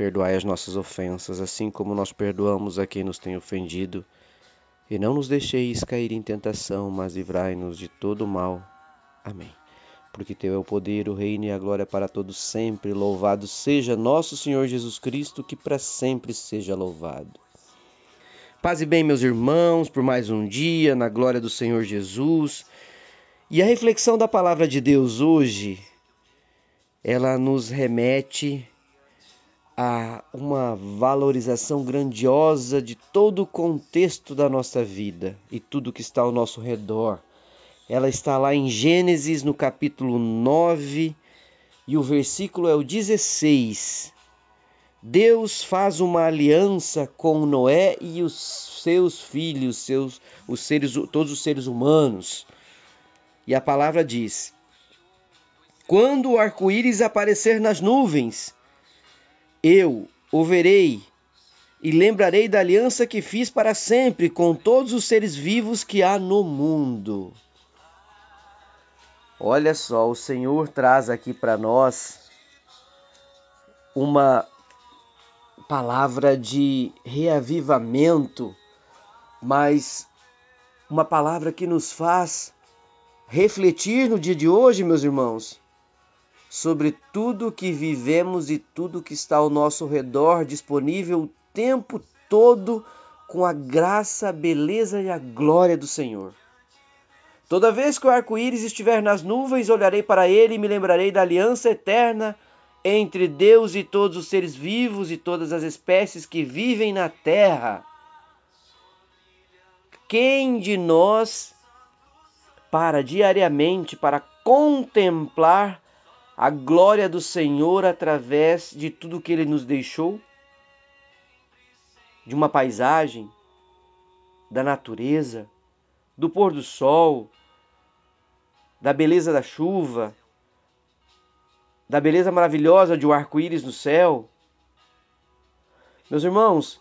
Perdoai as nossas ofensas, assim como nós perdoamos a quem nos tem ofendido. E não nos deixeis cair em tentação, mas livrai-nos de todo mal. Amém. Porque Teu é o poder, o reino e a glória para todos sempre. Louvado seja nosso Senhor Jesus Cristo, que para sempre seja louvado. Paz e bem, meus irmãos, por mais um dia, na glória do Senhor Jesus. E a reflexão da palavra de Deus hoje, ela nos remete a uma valorização grandiosa de todo o contexto da nossa vida e tudo que está ao nosso redor. Ela está lá em Gênesis, no capítulo 9, e o versículo é o 16. Deus faz uma aliança com Noé e os seus filhos, seus, os seres, todos os seres humanos. E a palavra diz: Quando o arco-íris aparecer nas nuvens, eu o verei e lembrarei da aliança que fiz para sempre com todos os seres vivos que há no mundo. Olha só, o Senhor traz aqui para nós uma palavra de reavivamento, mas uma palavra que nos faz refletir no dia de hoje, meus irmãos, sobre tudo que vivemos e tudo que está ao nosso redor disponível o tempo todo com a graça, a beleza e a glória do Senhor. Toda vez que o arco-íris estiver nas nuvens, olharei para ele e me lembrarei da aliança eterna entre Deus e todos os seres vivos e todas as espécies que vivem na terra. Quem de nós para diariamente para contemplar a glória do Senhor através de tudo que ele nos deixou, de uma paisagem, da natureza, do pôr do sol, da beleza da chuva, da beleza maravilhosa de um arco-íris no céu. Meus irmãos,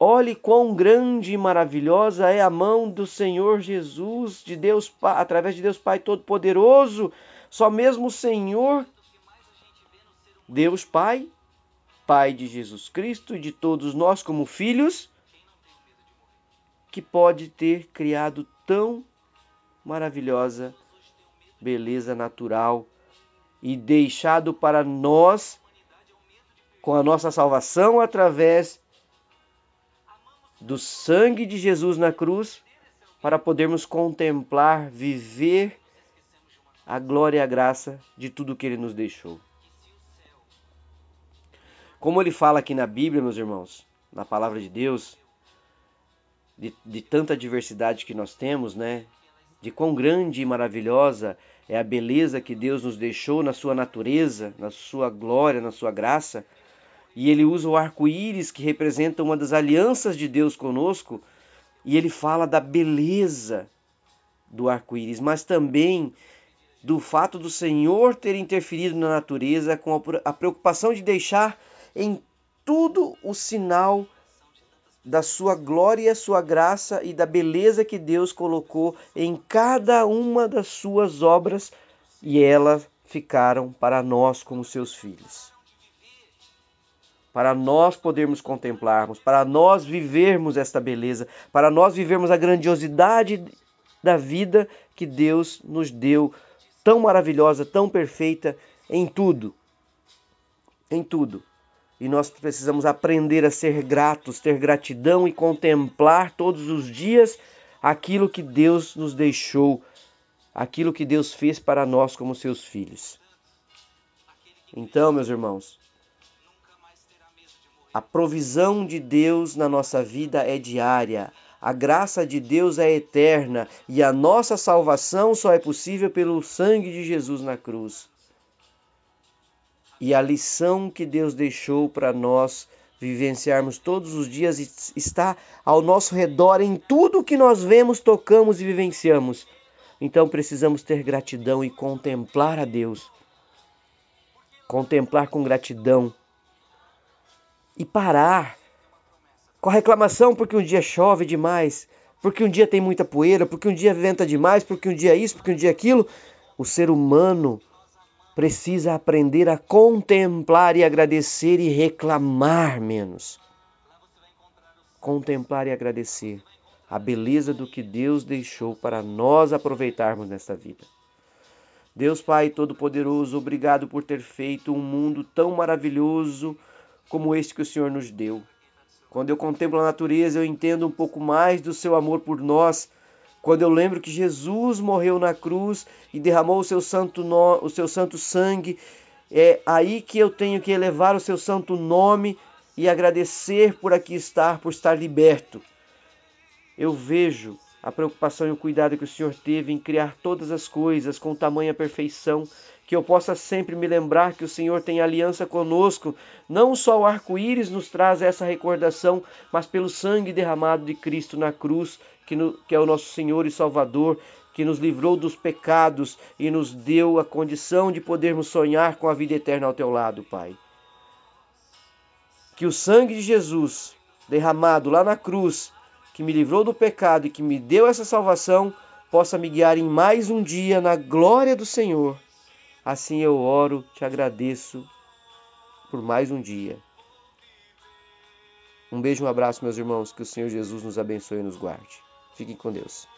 olhe quão grande e maravilhosa é a mão do Senhor Jesus, de Deus, através de Deus Pai Todo-Poderoso, só mesmo o Senhor, Deus Pai, Pai de Jesus Cristo e de todos nós como filhos, que pode ter criado tão maravilhosa beleza natural e deixado para nós, com a nossa salvação através do sangue de Jesus na cruz, para podermos contemplar, viver a glória e a graça de tudo que ele nos deixou. Como ele fala aqui na Bíblia, meus irmãos, na palavra de Deus, de, de tanta diversidade que nós temos, né? De quão grande e maravilhosa é a beleza que Deus nos deixou na sua natureza, na sua glória, na sua graça. E ele usa o arco-íris, que representa uma das alianças de Deus conosco, e ele fala da beleza do arco-íris, mas também do fato do Senhor ter interferido na natureza com a preocupação de deixar em tudo o sinal da sua glória, sua graça e da beleza que Deus colocou em cada uma das suas obras e elas ficaram para nós como seus filhos. Para nós podermos contemplarmos, para nós vivermos esta beleza, para nós vivermos a grandiosidade da vida que Deus nos deu tão maravilhosa, tão perfeita em tudo. Em tudo. E nós precisamos aprender a ser gratos, ter gratidão e contemplar todos os dias aquilo que Deus nos deixou, aquilo que Deus fez para nós como seus filhos. Então, meus irmãos, a provisão de Deus na nossa vida é diária. A graça de Deus é eterna e a nossa salvação só é possível pelo sangue de Jesus na cruz. E a lição que Deus deixou para nós vivenciarmos todos os dias está ao nosso redor em tudo que nós vemos, tocamos e vivenciamos. Então precisamos ter gratidão e contemplar a Deus. Contemplar com gratidão e parar com a reclamação porque um dia chove demais, porque um dia tem muita poeira, porque um dia venta demais, porque um dia é isso, porque um dia é aquilo. O ser humano precisa aprender a contemplar e agradecer e reclamar menos. Contemplar e agradecer a beleza do que Deus deixou para nós aproveitarmos nesta vida. Deus Pai Todo-Poderoso, obrigado por ter feito um mundo tão maravilhoso como este que o Senhor nos deu. Quando eu contemplo a natureza, eu entendo um pouco mais do seu amor por nós. Quando eu lembro que Jesus morreu na cruz e derramou o seu santo, no... o seu santo sangue, é aí que eu tenho que elevar o seu santo nome e agradecer por aqui estar, por estar liberto. Eu vejo a preocupação e o cuidado que o Senhor teve em criar todas as coisas com tamanha perfeição, que eu possa sempre me lembrar que o Senhor tem aliança conosco. Não só o arco-íris nos traz essa recordação, mas pelo sangue derramado de Cristo na cruz, que, no, que é o nosso Senhor e Salvador, que nos livrou dos pecados e nos deu a condição de podermos sonhar com a vida eterna ao teu lado, Pai. Que o sangue de Jesus derramado lá na cruz que me livrou do pecado e que me deu essa salvação, possa me guiar em mais um dia na glória do Senhor. Assim eu oro, te agradeço por mais um dia. Um beijo, um abraço, meus irmãos. Que o Senhor Jesus nos abençoe e nos guarde. Fiquem com Deus.